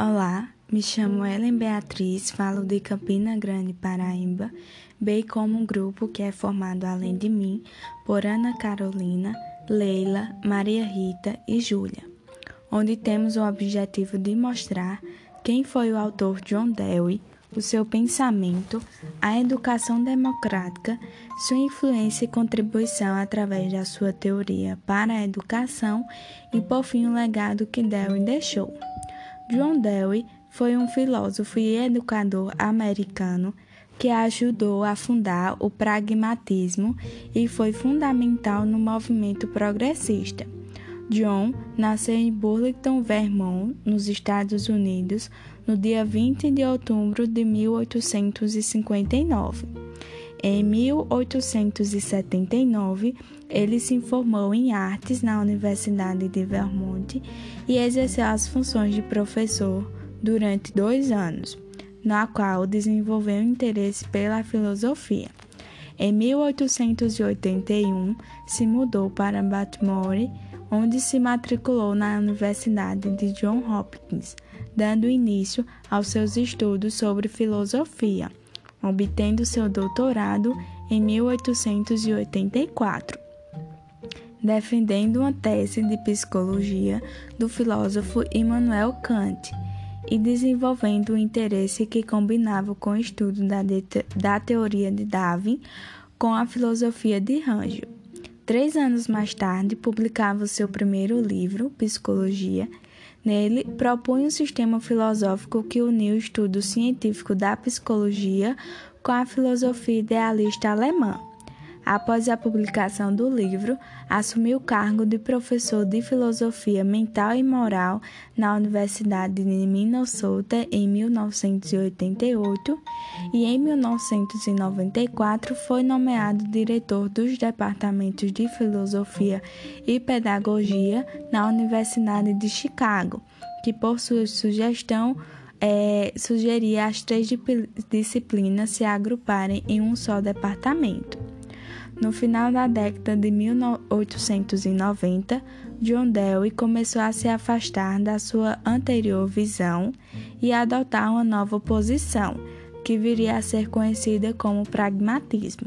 Olá, me chamo Ellen Beatriz, falo de Campina Grande, Paraíba, bem como um grupo que é formado além de mim por Ana Carolina, Leila, Maria Rita e Júlia, onde temos o objetivo de mostrar quem foi o autor John Dewey, o seu pensamento, a educação democrática, sua influência e contribuição através da sua teoria para a educação e, por fim, o legado que Dewey deixou. John Dewey foi um filósofo e educador americano que ajudou a fundar o pragmatismo e foi fundamental no movimento progressista. John nasceu em Burlington, Vermont, nos Estados Unidos, no dia 20 de outubro de 1859. Em 1879, ele se formou em artes na Universidade de Vermont e exerceu as funções de professor durante dois anos, na qual desenvolveu interesse pela filosofia. Em 1881, se mudou para Baltimore, onde se matriculou na Universidade de Johns Hopkins, dando início aos seus estudos sobre filosofia obtendo seu doutorado em 1884, defendendo uma tese de psicologia do filósofo Immanuel Kant e desenvolvendo um interesse que combinava com o estudo da, da teoria de Darwin com a filosofia de Rangel. Três anos mais tarde, publicava seu primeiro livro, Psicologia, Nele, propunha um sistema filosófico que uniu o estudo científico da psicologia com a filosofia idealista alemã. Após a publicação do livro, assumiu o cargo de professor de filosofia mental e moral na Universidade de Minnesota em 1988 e em 1994 foi nomeado diretor dos departamentos de filosofia e pedagogia na Universidade de Chicago, que por sua sugestão é, sugeria as três disciplinas se agruparem em um só departamento. No final da década de 1890, John Dewey começou a se afastar da sua anterior visão e a adotar uma nova posição, que viria a ser conhecida como pragmatismo.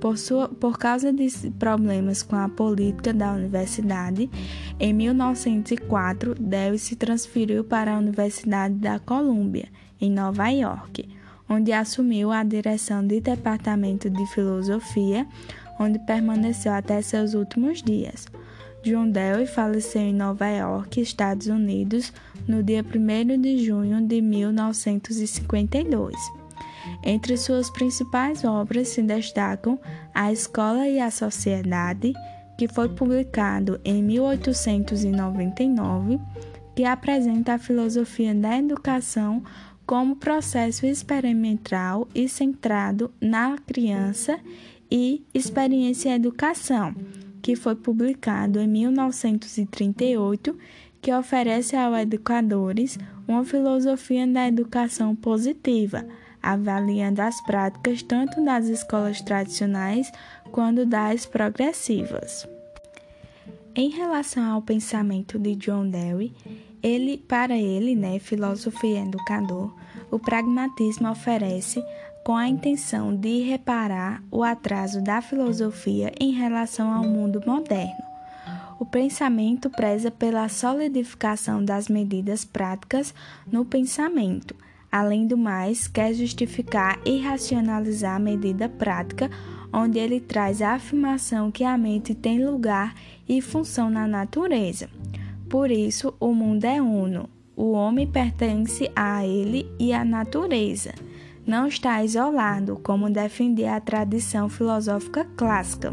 Por, sua, por causa de problemas com a política da universidade, em 1904, Dewey se transferiu para a Universidade da Colômbia, em Nova York onde assumiu a direção do Departamento de Filosofia, onde permaneceu até seus últimos dias. John Dewey faleceu em Nova York, Estados Unidos, no dia 1 de junho de 1952. Entre suas principais obras se destacam A Escola e a Sociedade, que foi publicado em 1899, que apresenta a filosofia da educação como processo experimental e centrado na criança e Experiência e Educação, que foi publicado em 1938, que oferece aos educadores uma filosofia da educação positiva, avaliando as práticas tanto das escolas tradicionais quanto das progressivas. Em relação ao pensamento de John Dewey, ele, para ele, né, filósofo e educador, o pragmatismo oferece com a intenção de reparar o atraso da filosofia em relação ao mundo moderno. O pensamento preza pela solidificação das medidas práticas no pensamento. Além do mais, quer justificar e racionalizar a medida prática, onde ele traz a afirmação que a mente tem lugar e função na natureza. Por isso, o mundo é uno. O homem pertence a ele e à natureza. Não está isolado, como defendia a tradição filosófica clássica.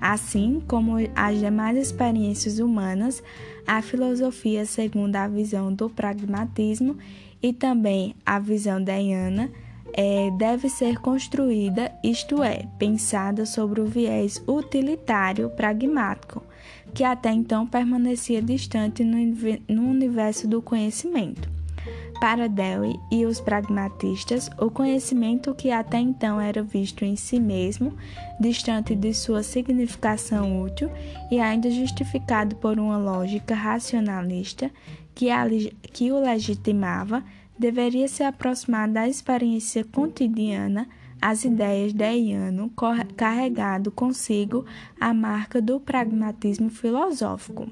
Assim como as demais experiências humanas, a filosofia, segundo a visão do pragmatismo e também a visão deiana, é, deve ser construída, isto é, pensada sobre o viés utilitário pragmático, que até então permanecia distante no universo do conhecimento. Para Dewey e os pragmatistas, o conhecimento que até então era visto em si mesmo, distante de sua significação útil e ainda justificado por uma lógica racionalista, que, a, que o legitimava deveria se aproximar da experiência cotidiana, as ideias de Iano carregado consigo a marca do pragmatismo filosófico.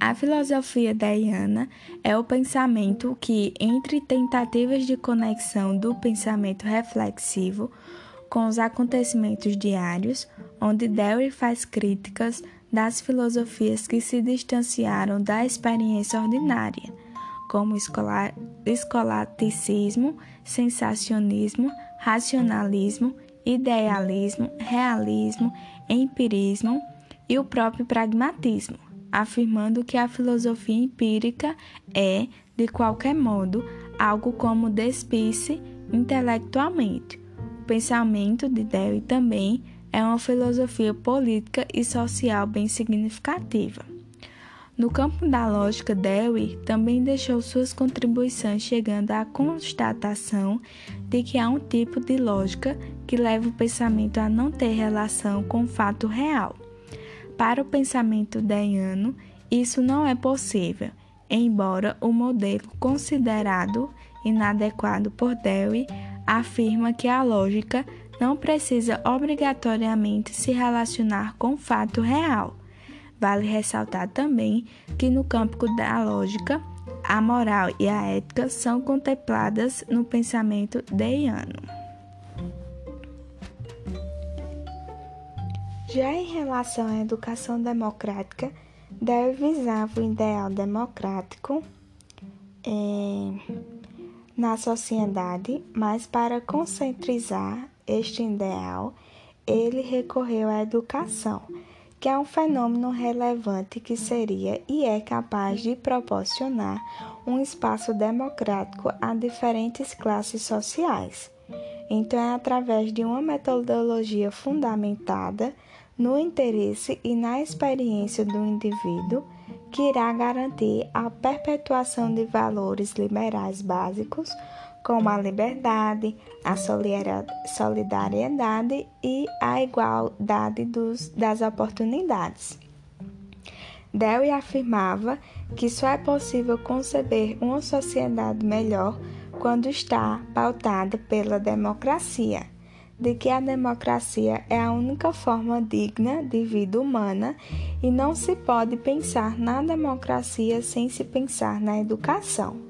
A filosofia deiana é o pensamento que, entre tentativas de conexão do pensamento reflexivo com os acontecimentos diários, onde Dewey faz críticas das filosofias que se distanciaram da experiência ordinária, como escolasticismo, sensacionismo, racionalismo, idealismo, realismo, empirismo e o próprio pragmatismo, afirmando que a filosofia empírica é, de qualquer modo, algo como despice intelectualmente pensamento de Dewey também é uma filosofia política e social bem significativa. No campo da lógica, Dewey também deixou suas contribuições chegando à constatação de que há um tipo de lógica que leva o pensamento a não ter relação com o fato real. Para o pensamento deiano, isso não é possível, embora o modelo considerado inadequado por Dewey afirma que a lógica não precisa obrigatoriamente se relacionar com o fato real. Vale ressaltar também que no campo da lógica, a moral e a ética são contempladas no pensamento deiano. Já em relação à educação democrática, deve visar o ideal democrático. É na sociedade, mas para concentrizar este ideal, ele recorreu à educação, que é um fenômeno relevante que seria e é capaz de proporcionar um espaço democrático a diferentes classes sociais. Então, é através de uma metodologia fundamentada no interesse e na experiência do indivíduo que irá garantir a perpetuação de valores liberais básicos, como a liberdade, a solidariedade e a igualdade dos, das oportunidades. Dewey afirmava que só é possível conceber uma sociedade melhor quando está pautada pela democracia de que a democracia é a única forma digna de vida humana e não se pode pensar na democracia sem se pensar na educação.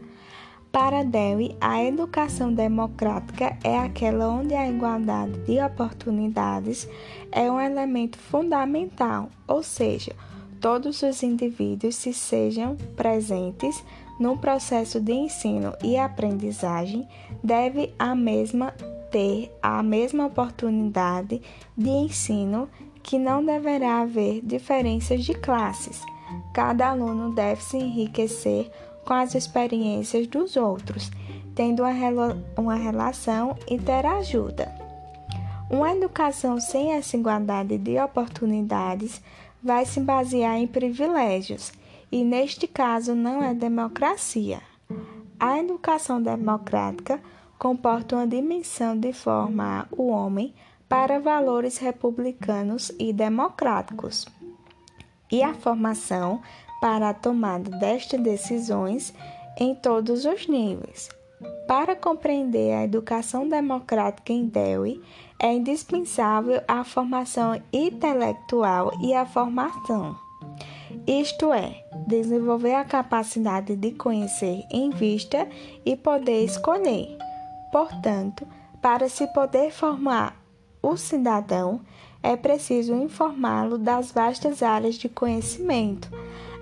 Para Dewey, a educação democrática é aquela onde a igualdade de oportunidades é um elemento fundamental, ou seja, todos os indivíduos se sejam presentes no processo de ensino e aprendizagem deve a mesma ter a mesma oportunidade de ensino, que não deverá haver diferenças de classes. Cada aluno deve se enriquecer com as experiências dos outros, tendo uma, uma relação e ter ajuda. Uma educação sem essa igualdade de oportunidades vai se basear em privilégios, e neste caso não é democracia. A educação democrática comporta uma dimensão de formar o homem para valores republicanos e democráticos, e a formação para a tomada destas decisões em todos os níveis. Para compreender a educação democrática em Dewey, é indispensável a formação intelectual e a formação. Isto é, desenvolver a capacidade de conhecer em vista e poder escolher. Portanto, para se poder formar o cidadão, é preciso informá-lo das vastas áreas de conhecimento,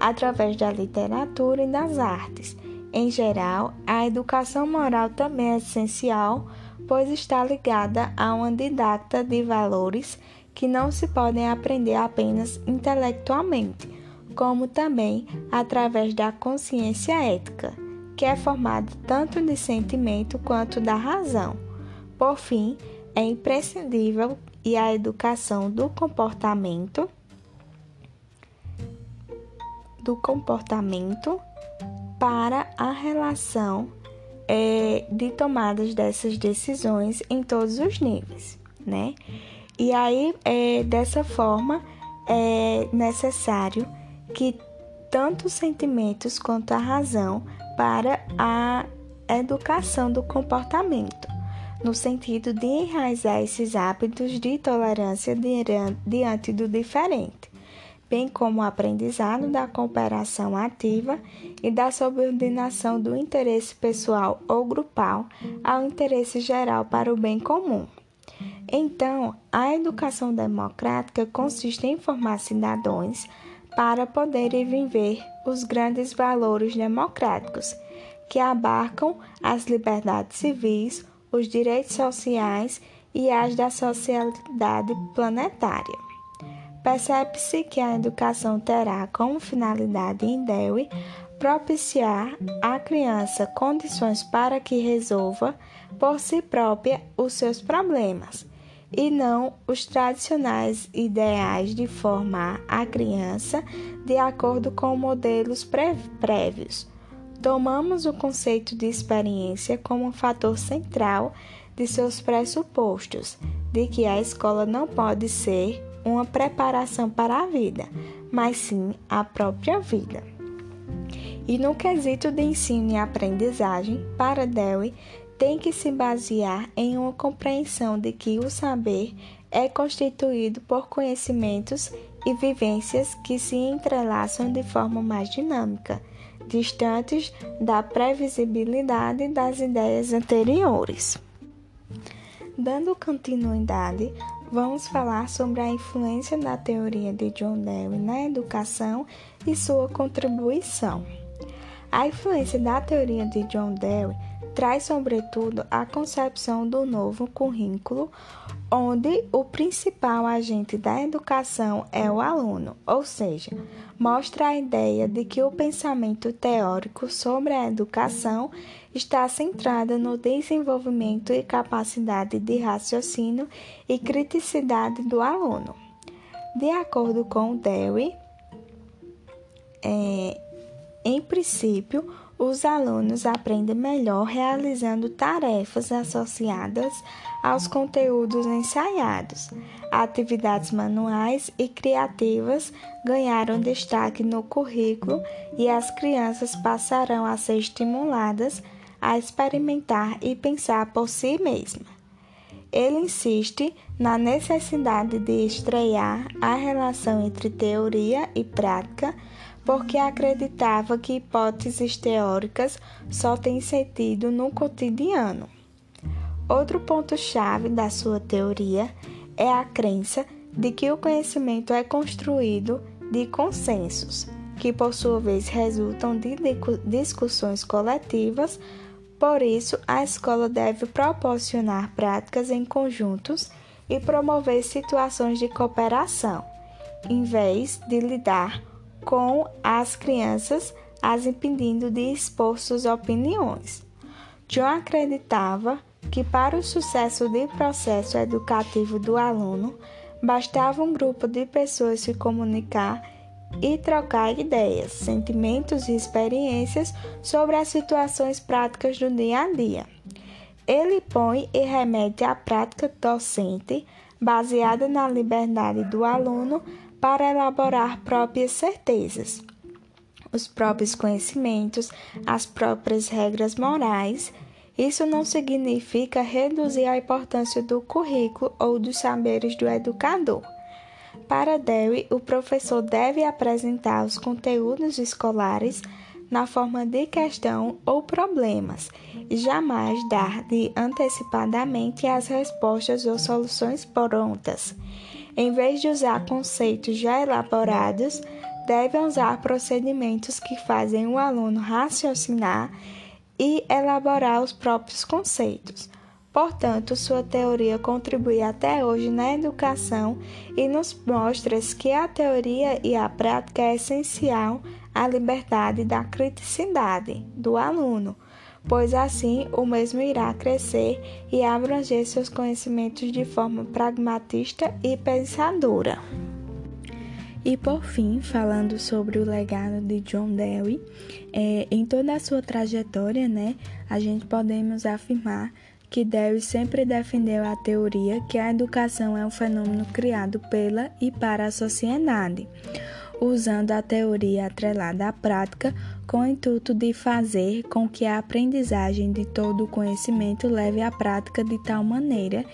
através da literatura e das artes. Em geral, a educação moral também é essencial, pois está ligada a uma didacta de valores que não se podem aprender apenas intelectualmente, como também através da consciência ética que é formado tanto de sentimento quanto da razão. Por fim, é imprescindível e a educação do comportamento do comportamento para a relação é, de tomadas dessas decisões em todos os níveis, né? E aí, é, dessa forma, é necessário que tanto os sentimentos quanto a razão para a educação do comportamento, no sentido de enraizar esses hábitos de tolerância diante do diferente, bem como o aprendizado da cooperação ativa e da subordinação do interesse pessoal ou grupal ao interesse geral para o bem comum. Então, a educação democrática consiste em formar cidadãos para poderem viver os grandes valores democráticos, que abarcam as liberdades civis, os direitos sociais e as da sociedade planetária. Percebe-se que a educação terá como finalidade em Dewey propiciar à criança condições para que resolva por si própria os seus problemas e não os tradicionais ideais de formar a criança de acordo com modelos prévios. Tomamos o conceito de experiência como um fator central de seus pressupostos, de que a escola não pode ser uma preparação para a vida, mas sim a própria vida. E no quesito de ensino e aprendizagem, para Dewey, tem que se basear em uma compreensão de que o saber é constituído por conhecimentos e vivências que se entrelaçam de forma mais dinâmica, distantes da previsibilidade das ideias anteriores. Dando continuidade, vamos falar sobre a influência da teoria de John Dewey na educação e sua contribuição. A influência da teoria de John Dewey traz, sobretudo, a concepção do novo currículo, onde o principal agente da educação é o aluno, ou seja, mostra a ideia de que o pensamento teórico sobre a educação está centrado no desenvolvimento e capacidade de raciocínio e criticidade do aluno. De acordo com Dewey, é, em princípio, os alunos aprendem melhor realizando tarefas associadas aos conteúdos ensaiados. Atividades manuais e criativas ganharam destaque no currículo e as crianças passarão a ser estimuladas a experimentar e pensar por si mesmas. Ele insiste na necessidade de estrear a relação entre teoria e prática porque acreditava que hipóteses teóricas só têm sentido no cotidiano. Outro ponto-chave da sua teoria é a crença de que o conhecimento é construído de consensos, que por sua vez resultam de discussões coletivas. Por isso, a escola deve proporcionar práticas em conjuntos e promover situações de cooperação, em vez de lidar com as crianças, as impedindo de expor suas opiniões. John acreditava que para o sucesso do processo educativo do aluno, bastava um grupo de pessoas se comunicar e trocar ideias, sentimentos e experiências sobre as situações práticas do dia a dia. Ele põe e remete à prática docente, baseada na liberdade do aluno para elaborar próprias certezas, os próprios conhecimentos, as próprias regras morais. Isso não significa reduzir a importância do currículo ou dos saberes do educador. Para Dewey, o professor deve apresentar os conteúdos escolares na forma de questão ou problemas e jamais dar de antecipadamente as respostas ou soluções prontas. Em vez de usar conceitos já elaborados, deve usar procedimentos que fazem o aluno raciocinar e elaborar os próprios conceitos. Portanto, sua teoria contribui até hoje na educação e nos mostra que a teoria e a prática é essencial à liberdade da criticidade do aluno pois assim o mesmo irá crescer e abranger seus conhecimentos de forma pragmatista e pensadora. E por fim, falando sobre o legado de John Dewey, é, em toda a sua trajetória, né, a gente podemos afirmar que Dewey sempre defendeu a teoria que a educação é um fenômeno criado pela e para a sociedade. Usando a teoria atrelada à prática com o intuito de fazer com que a aprendizagem de todo o conhecimento leve à prática de tal maneira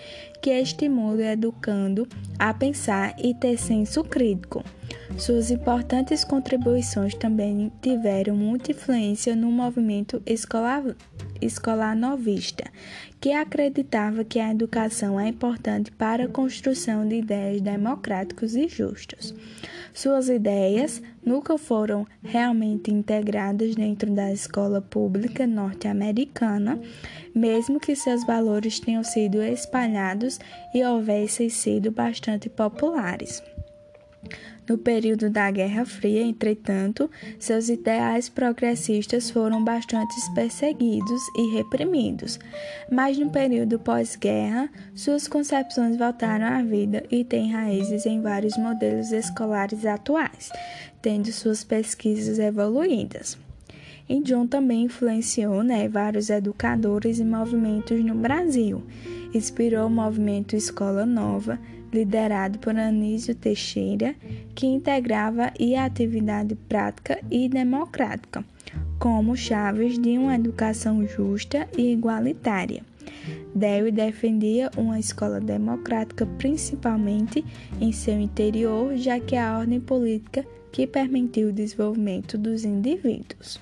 que estimule o educando a pensar e ter senso crítico. Suas importantes contribuições também tiveram muita influência no movimento escolar, escolar novista, que acreditava que a educação é importante para a construção de ideias democráticas e justas. Suas ideias nunca foram realmente integradas dentro da escola pública norte-americana, mesmo que seus valores tenham sido espalhados e houvessem sido bastante populares. No período da Guerra Fria, entretanto, seus ideais progressistas foram bastante perseguidos e reprimidos, mas no período pós-guerra, suas concepções voltaram à vida e têm raízes em vários modelos escolares atuais, tendo suas pesquisas evoluídas. E John também influenciou né, vários educadores e movimentos no Brasil. Inspirou o movimento Escola Nova, liderado por Anísio Teixeira, que integrava a atividade prática e democrática, como chaves de uma educação justa e igualitária. Dewey defendia uma escola democrática principalmente em seu interior, já que é a ordem política que permitiu o desenvolvimento dos indivíduos.